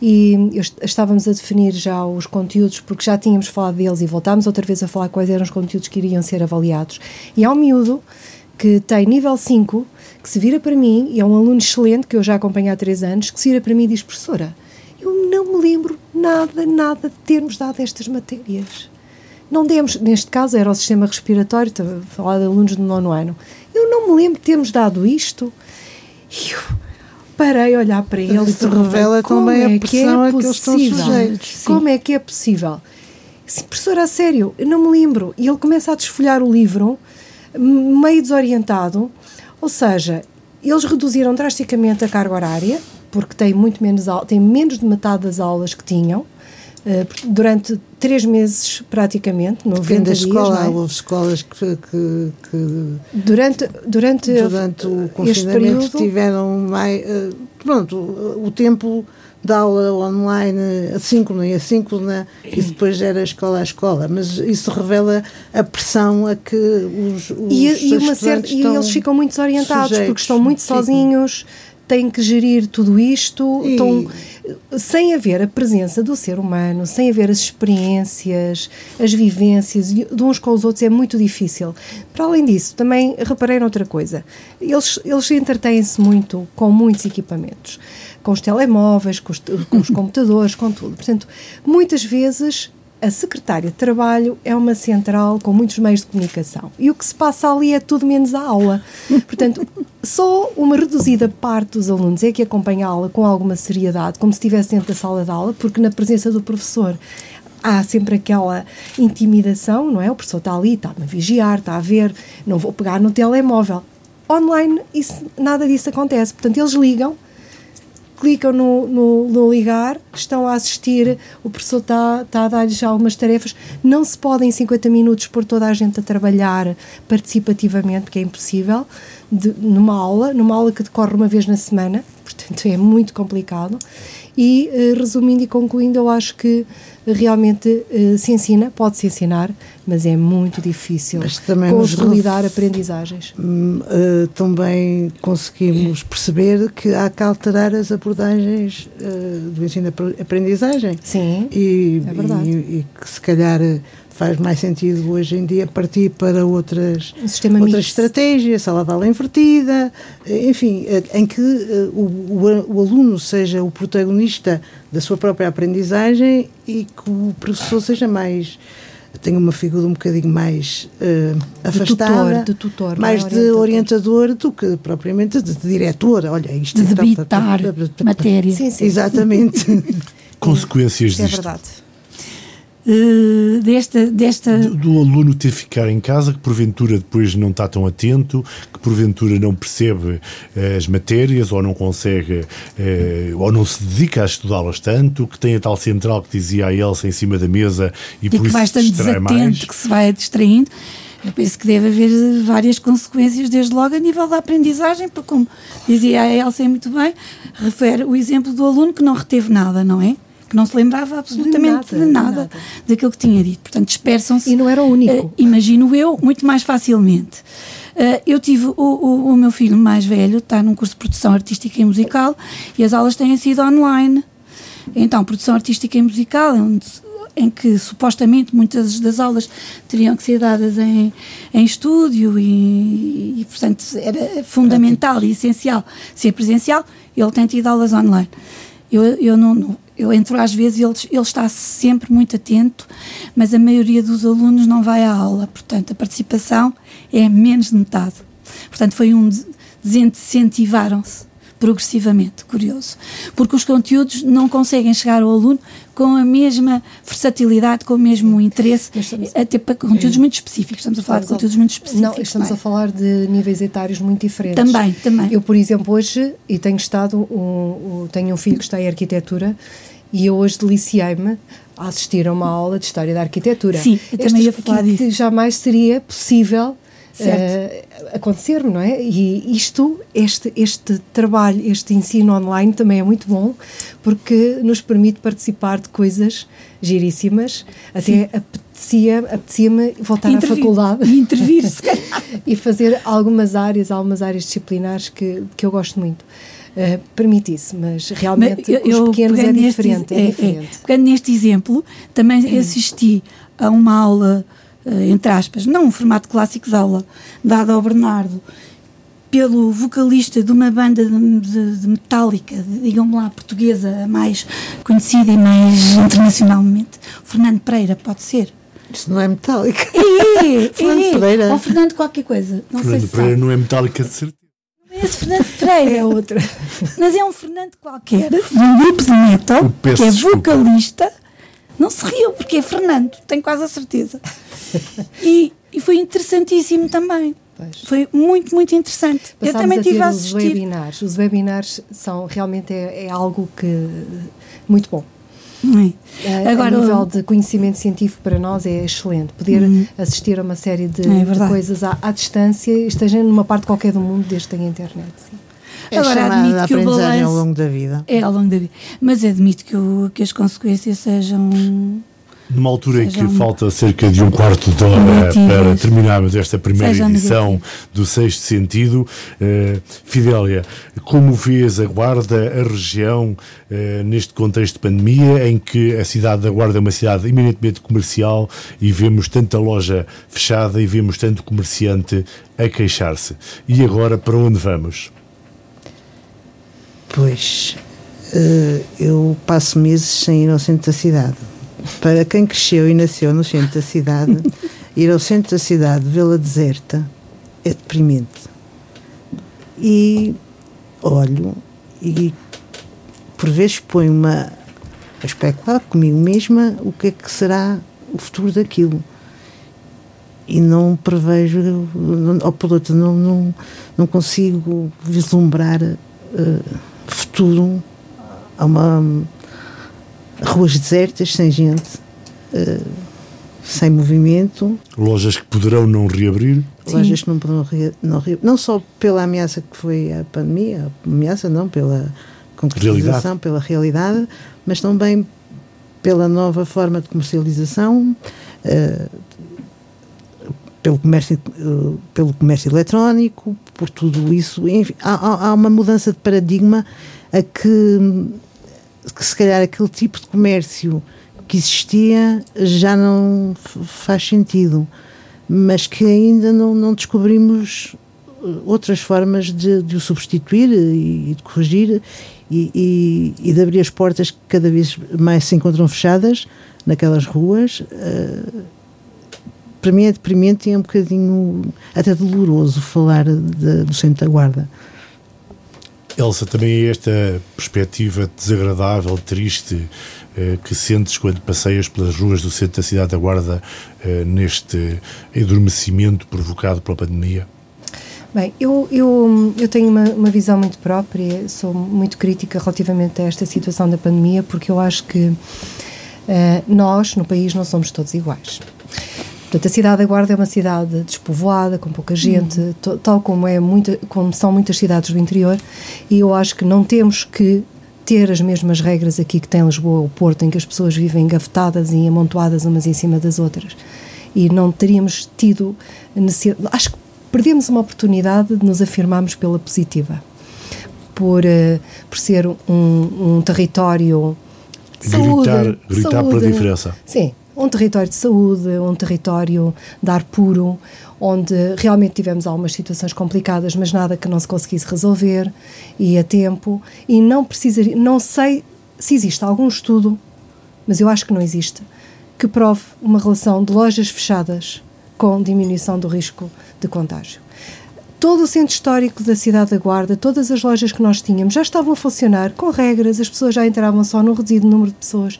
e eu, estávamos a definir já os conteúdos, porque já tínhamos falado deles e voltámos outra vez a falar quais eram os conteúdos que iriam ser avaliados. E um miúdo que tem nível 5, que se vira para mim, e é um aluno excelente, que eu já acompanho há 3 anos, que se vira para mim e diz, professora, eu não me lembro nada, nada de termos dado estas matérias. Não demos, neste caso era o sistema respiratório, estava a falar de alunos do nono ano. Eu não me lembro de termos dado isto. E eu parei a olhar para ele Isso e revela também é a pressão é que, é a que. Como é que é possível? Sim, professor, a sério, eu não me lembro. E ele começa a desfolhar o livro, meio desorientado, ou seja, eles reduziram drasticamente a carga horária, porque têm muito menos, têm menos de metade das aulas que tinham, eh, durante três meses praticamente, 90 Depende da escola, dias. É? Houve escolas que, que, que, durante, durante, durante o confinamento período, tiveram mais. Eh, pronto, o tempo da aula online assíncrona e assíncrona e depois era escola a escola, mas isso revela a pressão a que os, os e, e, uma certa, e eles ficam muito desorientados sujeitos, porque estão muito sozinhos, têm que gerir tudo isto, e... estão sem haver a presença do ser humano, sem haver as experiências, as vivências de uns com os outros, é muito difícil. Para além disso, também reparei noutra coisa. Eles, eles entretêm-se muito com muitos equipamentos, com os telemóveis, com os, com os computadores, com tudo. Portanto, muitas vezes a secretária de trabalho é uma central com muitos meios de comunicação e o que se passa ali é tudo menos a aula. Portanto, só uma reduzida parte dos alunos é que acompanha a aula com alguma seriedade, como se estivesse dentro da sala de aula, porque na presença do professor há sempre aquela intimidação, não é? O professor está ali, está a vigiar, está a ver, não vou pegar no telemóvel. Online, isso, nada disso acontece. Portanto, eles ligam, clicam no, no, no, ligar, estão a assistir, o professor está, está a dar-lhes algumas tarefas. Não se pode em 50 minutos pôr toda a gente a trabalhar participativamente, porque é impossível, de, numa aula, numa aula que decorre uma vez na semana, portanto é muito complicado. E, uh, resumindo e concluindo, eu acho que realmente uh, se ensina, pode-se ensinar, mas é muito difícil consolidar nos... aprendizagens. Uh, também conseguimos perceber que há que alterar as abordagens uh, do ensino-aprendizagem. Sim, e, é verdade. E, e, que se calhar faz mais sentido hoje em dia partir para outras, um outras estratégias, sala de aula invertida, enfim, em que o, o, o, aluno seja o protagonista da sua própria aprendizagem e que o professor seja mais tenha uma figura um bocadinho mais uh, afastada, de tutor, de tutor mais de orientador do que propriamente de, de diretor. Olha, isto de debitar matéria. Sim, sim. Exatamente. Consequências isto disto. É verdade. Uh, desta, desta... Do, do, aluno ter ficar em casa, que porventura depois não está tão atento, que porventura não percebe uh, as matérias ou não consegue uh, ou não se dedica a estudá-las tanto, que tem a tal central que dizia a Elsa em cima da mesa e, e por que isso vai estando desatento, mais. que se vai distraindo. Eu penso que deve haver várias consequências, desde logo a nível da aprendizagem, porque, como dizia a Elsa muito bem, refere o exemplo do aluno que não reteve nada, não é? Não se lembrava absolutamente de nada, de nada, de nada. daquilo que tinha dito. Portanto, dispersam-se. E não era o único. Uh, imagino eu, muito mais facilmente. Uh, eu tive o, o, o, meu filho mais velho, está num curso de produção artística e musical, e as aulas têm sido online. Então, produção artística e musical, onde, em que supostamente muitas das aulas teriam que ser dadas em, em estúdio e, e, portanto, era fundamental e essencial ser presencial, ele tem tido aulas online. Eu, eu não, eu entro às vezes ele, ele está sempre muito atento, mas a maioria dos alunos não vai à aula, portanto a participação é menos de metade. Portanto foi um desincentivaram-se progressivamente, curioso, porque os conteúdos não conseguem chegar ao aluno com a mesma versatilidade, com o mesmo interesse, estamos, até para conteúdos muito específicos. Estamos a falar de conteúdos muito específicos. Não, estamos não é? a falar de níveis etários muito diferentes. Também, também. Eu, por exemplo, hoje, e tenho estado, um, tenho um filho que está em arquitetura, e eu hoje deliciei-me a assistir a uma aula de História da Arquitetura. Sim, eu também ia falar que, disso. Que jamais seria possível uh, acontecer, não é? E isto, este, este trabalho, este ensino online também é muito bom porque nos permite participar de coisas giríssimas. Até apetecia, apetecia-me voltar intervir, à faculdade e intervir e fazer algumas áreas, algumas áreas disciplinares que, que eu gosto muito. Uh, permite isso, mas realmente mas eu, os pequenos é diferente, é, é diferente. É, pegando neste exemplo, também assisti a uma aula entre aspas, não um formato clássico de aula, dado ao Bernardo pelo vocalista de uma banda de, de, de metálica, digam-me lá, portuguesa, mais conhecida e mais internacionalmente, Fernando Pereira, pode ser? Isso não é metálica. É, é, Fernando é. Pereira. Ou Fernando qualquer coisa. Não Fernando sei se Pereira sabe. não é metálica de certeza. Não é esse Fernando Pereira. É outra. Mas é um Fernando qualquer, de um grupo de metal, que é vocalista. Não se riu, porque é Fernando, tenho quase a certeza. E, e foi interessantíssimo também. Pois. Foi muito, muito interessante. Passámos Eu também a tive a os assistir. webinars. Os webinars são realmente é, é algo que muito bom. É. Agora, a nível de conhecimento científico para nós é excelente. Poder Uhum. assistir a uma série de, É de coisas à, à distância, esteja numa parte qualquer do mundo, desde que tenha internet. sim. É Agora, admito a que o aprendizagem ao balanço- longo da vida. É ao longo da vida. Mas admito que, o, que as consequências sejam. Numa altura em que falta cerca de um quarto de hora para terminarmos esta primeira edição do Sexto Sentido, eh, Fidélia, como vês a Guarda, a região, eh, neste contexto de pandemia, em que a cidade da Guarda é uma cidade eminentemente comercial e vemos tanta loja fechada e vemos tanto comerciante a queixar-se. E agora, para onde vamos? Pois, eh, eu passo meses sem ir ao centro da cidade. Para quem cresceu e nasceu no centro da cidade, ir ao centro da cidade, vê-la deserta, é deprimente. E olho e por vezes ponho-me a a especular comigo mesma o que é que será o futuro daquilo. E não prevejo, não- ou por outro, não, não, não consigo vislumbrar eh, futuro a uma ruas desertas, sem gente, eh, sem movimento, Lojas que poderão não reabrir? Sim. lojas que não poderão re- não, re- não só pela ameaça que foi a pandemia, a ameaça não, pela, concretização, realidade. pela realidade, mas também pela nova forma de comercialização, uh, pelo, comércio, uh, pelo comércio eletrónico, por tudo isso. Enfim, há, há uma mudança de paradigma a que, que se calhar aquele tipo de comércio que existia já não faz sentido, mas que ainda não, não descobrimos outras formas de, de o substituir e, de corrigir e, e, e, de abrir as portas que cada vez mais se encontram fechadas naquelas ruas. Uh, para mim é deprimente e é um bocadinho até doloroso falar de, do centro da guarda. Elsa, também é esta perspectiva desagradável, triste, eh, que sentes quando passeias pelas ruas do centro da cidade da Guarda eh, neste adormecimento provocado pela pandemia? Bem, eu, eu, eu tenho uma, uma visão muito própria, sou muito crítica relativamente a esta situação da pandemia, porque eu acho que uh, nós, no país, não somos todos iguais. Portanto, a cidade da Guarda é uma cidade despovoada, com pouca gente, uhum. tal como, é muita, como são muitas cidades do interior, e eu acho que não temos que ter as mesmas regras aqui que tem Lisboa ou Porto, em que as pessoas vivem engavetadas e amontoadas umas em cima das outras. E não teríamos tido necessidade. Acho que perdemos uma oportunidade de nos afirmarmos pela positiva, por, uh, por ser um, um território de saúde, gritar, gritar saúde, pela diferença. Sim, um território de saúde, um território de ar puro, onde realmente tivemos algumas situações complicadas, mas nada que não se conseguisse resolver e a tempo. E não precisaria, não sei se existe algum estudo, mas eu acho que não existe, que prove uma relação de lojas fechadas com diminuição do risco de contágio. Todo o centro histórico da cidade da Guarda, todas as lojas que nós tínhamos já estavam a funcionar com regras, as pessoas já entravam só no reduzido número de pessoas,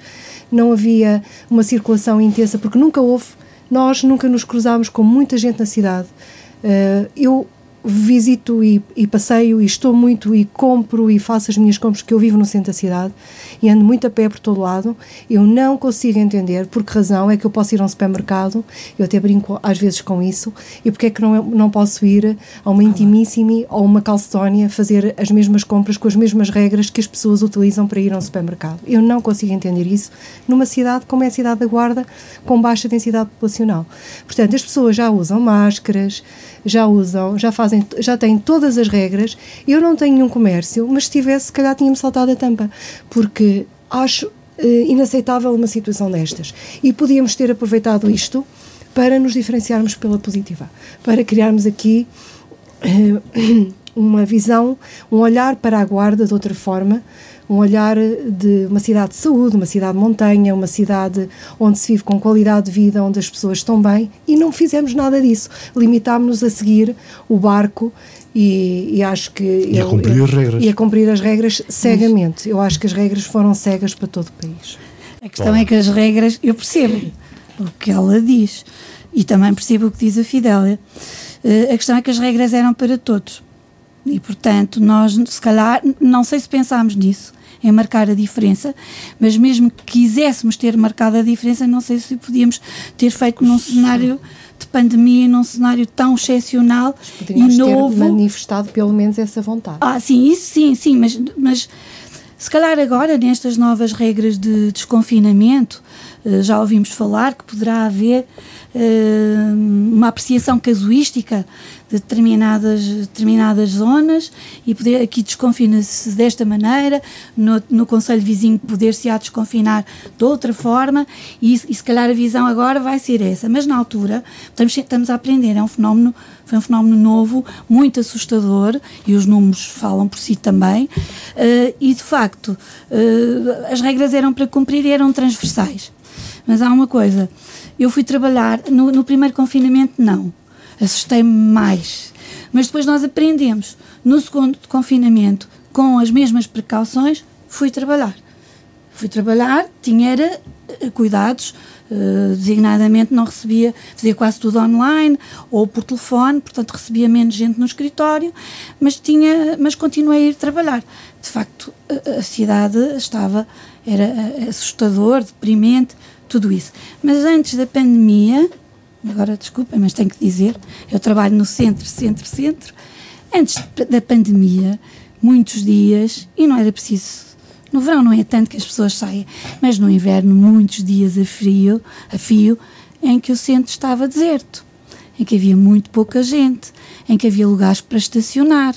não havia uma circulação intensa, porque nunca houve, nós nunca nos cruzámos com muita gente na cidade. Uh, eu visito e, e, passeio e estou muito e compro e faço as minhas compras que eu vivo no centro da cidade e ando muito a pé por todo lado. Eu não consigo entender por que razão é que eu posso ir a um supermercado, eu até brinco às vezes com isso, e porque é que não, não posso ir a uma Intimissimi ou uma Calcedónia fazer as mesmas compras com as mesmas regras que as pessoas utilizam para ir a um supermercado. Eu não consigo entender isso numa cidade como é a cidade da Guarda, com baixa densidade populacional. Portanto, as pessoas já usam máscaras, já usam, já fazem, já têm todas as regras. Eu não tenho nenhum comércio, mas se tivesse, se calhar tinha-me saltado a tampa, porque acho eh, inaceitável uma situação destas. E podíamos ter aproveitado isto para nos diferenciarmos pela positiva, para criarmos aqui eh, uma visão, um olhar para a guarda de outra forma, um olhar de uma cidade de saúde, uma cidade de montanha, uma cidade onde se vive com qualidade de vida, onde as pessoas estão bem, e não fizemos nada disso. Limitámos-nos a seguir o barco e, e acho que. E eu, a cumprir eu, as regras. E a cumprir as regras cegamente. Eu acho que as regras foram cegas para todo o país. A questão Bom. é que as regras, eu percebo o que ela diz e também percebo o que diz a Fidélia. Uh, a questão é que as regras eram para todos. E, portanto, nós, se calhar, não sei se pensámos nisso, em marcar a diferença, mas mesmo que quiséssemos ter marcado a diferença, não sei se podíamos ter feito num cenário de pandemia, num cenário tão excepcional e novo. ter manifestado pelo menos essa vontade. Ah, sim, isso sim, sim, mas, mas se calhar agora, nestas novas regras de desconfinamento, eh, já ouvimos falar que poderá haver uma apreciação casuística de determinadas, determinadas zonas e poder aqui desconfina-se desta maneira, no, no Conselho Vizinho poder-se-á desconfinar de outra forma e, e, se calhar a visão agora vai ser essa, mas na altura estamos, estamos a aprender, é um fenómeno, foi um fenómeno novo, muito assustador e os números falam por si também uh, e de facto uh, as regras eram para cumprir e eram transversais. Mas há uma coisa, eu fui trabalhar, no, no primeiro confinamento não, assustei-me mais. Mas depois nós aprendemos. No segundo confinamento, com as mesmas precauções, fui trabalhar. Fui trabalhar, tinha era, eh, cuidados, uh, designadamente não recebia, fazia quase tudo online ou por telefone, portanto recebia menos gente no escritório, mas tinha, mas continuei a ir trabalhar. De facto, a, a cidade estava, era eh, assustador, deprimente, tudo isso. Mas antes da pandemia, agora desculpa, mas tenho que dizer, eu trabalho no centro, centro, centro. Antes da pandemia, muitos dias, e não era preciso. No verão não é tanto que as pessoas saem, mas no inverno, muitos dias a frio, a fio, em que o centro estava deserto, em que havia muito pouca gente, em que havia lugares para estacionar.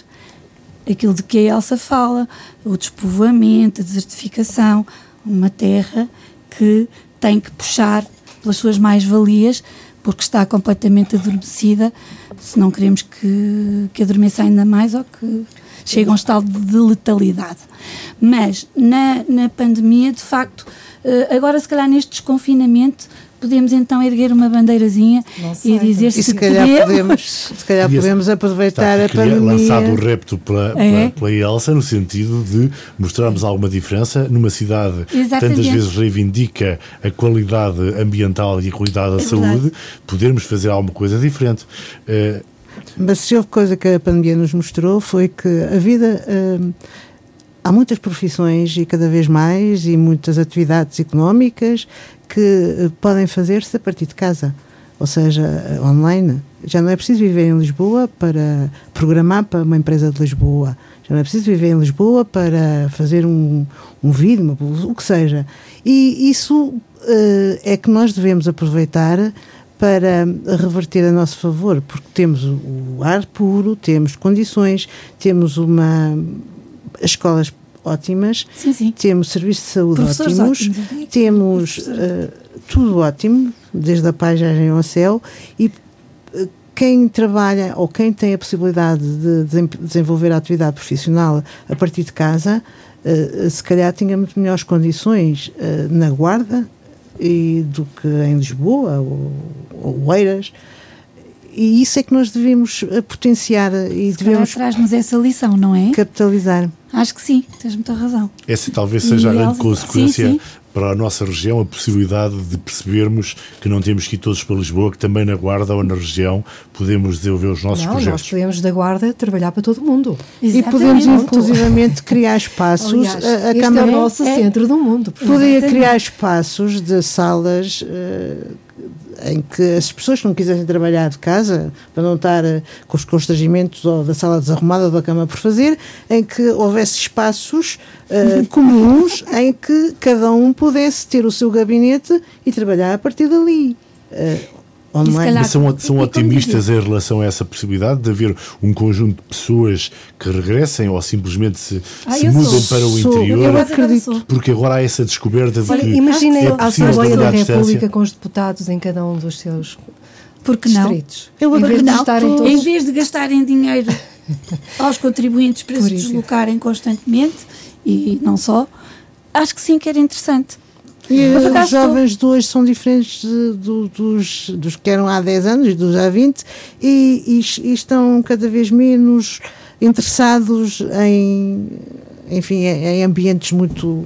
Aquilo de que a Elsa fala, o despovoamento, a desertificação, uma terra que tem que puxar pelas suas mais-valias, porque está completamente adormecida, se não queremos que, que adormeça ainda mais ou que chegue a um estado de letalidade. Mas na, na pandemia, de facto, eh, agora se calhar neste desconfinamento, podemos então erguer uma bandeirazinha e dizer se, se calhar podemos, se calhar podemos aproveitar a pandemia. lançado o repto pela, é. pela, Elsa no sentido de mostrarmos alguma diferença numa cidade que tantas vezes reivindica a qualidade ambiental e a qualidade da é saúde, verdade. podermos fazer alguma coisa diferente. Uh, Mas se houve coisa que a pandemia nos mostrou foi que a vida. Uh, há muitas profissões e cada vez mais e muitas atividades económicas que eh, podem fazer-se a partir de casa, ou seja, eh, online. Já não é preciso viver em Lisboa para programar para uma empresa de Lisboa. Já não é preciso viver em Lisboa para fazer um, um vídeo, o que seja. E isso uh, é que nós devemos aproveitar para reverter a nosso favor, porque temos o ar puro, temos condições, temos uma escolas ótimas, sim, sim. temos serviços de saúde ótimos, ótimos, temos uh, tudo ótimo, desde a paisagem ao céu, e uh, quem trabalha ou quem tem a possibilidade de, de desenvolver a atividade profissional a partir de casa, uh, se calhar tinha muito melhores condições na Guarda e do que em Lisboa ou, ou Eiras e isso é que nós devemos potenciar e Se devemos traz-nos essa lição, não é? Capitalizar. Acho que sim, tens muita razão. Essa talvez seja e a grande consequência sim, sim. para a nossa região, a possibilidade de percebermos que não temos que ir todos para Lisboa, que também na Guarda ou na região podemos desenvolver os nossos não, projetos. Nós podemos da Guarda trabalhar para todo o mundo. Exatamente. E podemos inclusivamente criar espaços. Aliás, a, a este Câmara, é o nosso é, centro do mundo. Podia criar espaços de salas. Uh, em que as pessoas que não quisessem trabalhar de casa, para não estar eh, com os constrangimentos ou da sala desarrumada ou da cama por fazer, em que houvesse espaços uh, comuns em que cada um pudesse ter o seu gabinete e trabalhar a partir dali. Uh, online. Mas são, são otimistas em relação a essa possibilidade de haver um conjunto de pessoas que regressem ou simplesmente se, ah, se mudem sou, para o sou, interior? Eu acredito. Porque agora há essa descoberta de Olha, que. Imaginem é a Assembleia da República com os deputados em cada um dos seus porque distritos. Não? Eu em vez, não, todos... em vez de gastarem dinheiro aos contribuintes para Por se isso. deslocarem constantemente, e não só, acho que sim que era interessante. E os jovens de hoje são diferentes de, de, dos, dos que eram há 10 anos, dos há 20, e, e, e estão cada vez menos interessados em, enfim, em ambientes muito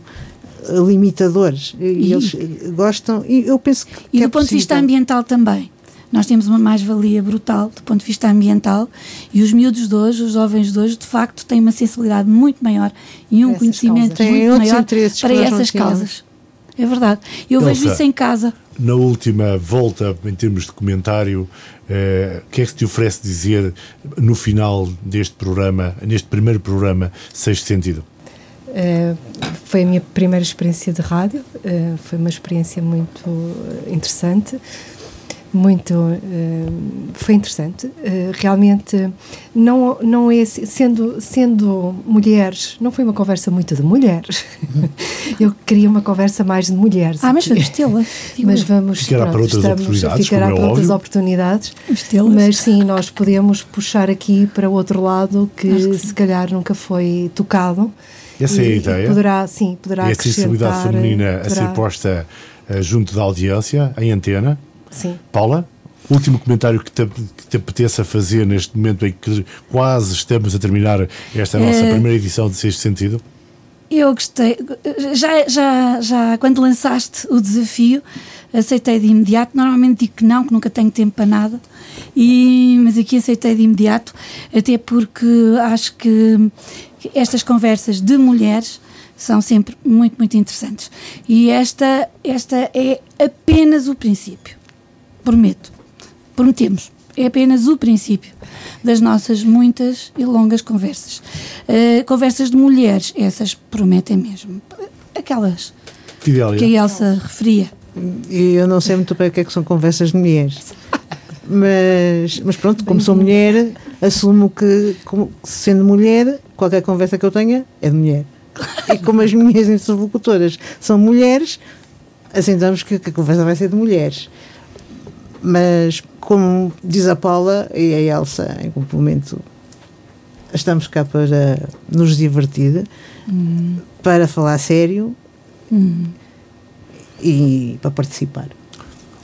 limitadores. E, e eles gostam, e eu penso que. E que do é ponto de vista ambiental também. Nós temos uma mais-valia brutal do ponto de vista ambiental e os miúdos de hoje, os jovens de hoje, de facto, têm uma sensibilidade muito maior e um conhecimento muito maior para essas causas. É verdade. Eu Elsa, vejo isso em casa. Na última volta, em termos de comentário, eh, o que é que te oferece dizer no final deste programa, neste primeiro programa, Sexto Sentido? Uh, foi a minha primeira experiência de rádio, uh, foi uma experiência muito interessante muito uh, foi interessante. Uh, realmente não não é sendo sendo mulheres não foi uma conversa muito de mulheres. Eu queria uma conversa mais de mulheres. Ah mas vamos tê-la. Mas vamos ficará pronto, para outras estamos, oportunidades ficará para é outras oportunidades. Mas sim nós podemos puxar aqui para outro lado que, que se calhar nunca foi tocado. Essa e, é a ideia. poderá sim poderá é a sensibilidade feminina poderá... a ser posta uh, junto da audiência em antena Sim. Paula, último comentário que te, que te apeteça fazer neste momento em que quase estamos a terminar esta nossa é... primeira edição de Sexto Sentido? Eu gostei. Já, já, já quando lançaste o desafio, aceitei de imediato. Normalmente digo que não, que nunca tenho tempo para nada. E, mas aqui aceitei de imediato, até porque acho que estas conversas de mulheres são sempre muito, muito interessantes. E esta, esta é apenas o princípio. Prometo. Prometemos. é apenas o princípio das nossas muitas e longas conversas. Uh, conversas de mulheres, essas prometem mesmo. Aquelas Fidélia. que a Elsa referia. E eu não sei muito bem o que é que são conversas de mulheres. Mas, mas pronto, como sou mulher, assumo que, como, sendo mulher, qualquer conversa que eu tenha é de mulher. E como as minhas interlocutoras são mulheres, assentamos que, que a conversa vai ser de mulheres. Mas, como diz a Paula e a Elsa, em complemento, estamos cá para nos divertir, hum. para falar sério hum. e para participar.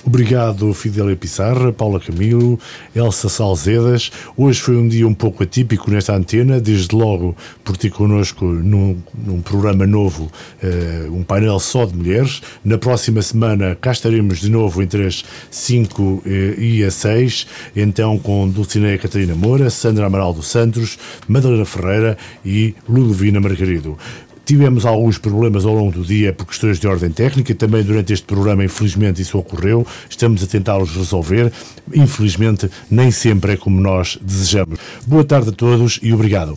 Obrigado, Fidélia Pissarra, Paula Camilo, Elsa Salzedas. Hoje foi um dia um pouco atípico nesta antena, desde logo por ter connosco num, num programa novo, uh, um painel só de mulheres. Na próxima semana cá estaremos de novo entre as 5 uh, e as 6, então com Dulcineia Catarina Moura, Sandra Amaral dos Santos, Madalena Ferreira e Ludovina Margarido. Tivemos alguns problemas ao longo do dia por questões de ordem técnica, também durante este programa, infelizmente, isso ocorreu. Estamos a tentá-los resolver. Infelizmente, nem sempre é como nós desejamos. Boa tarde a todos e obrigado.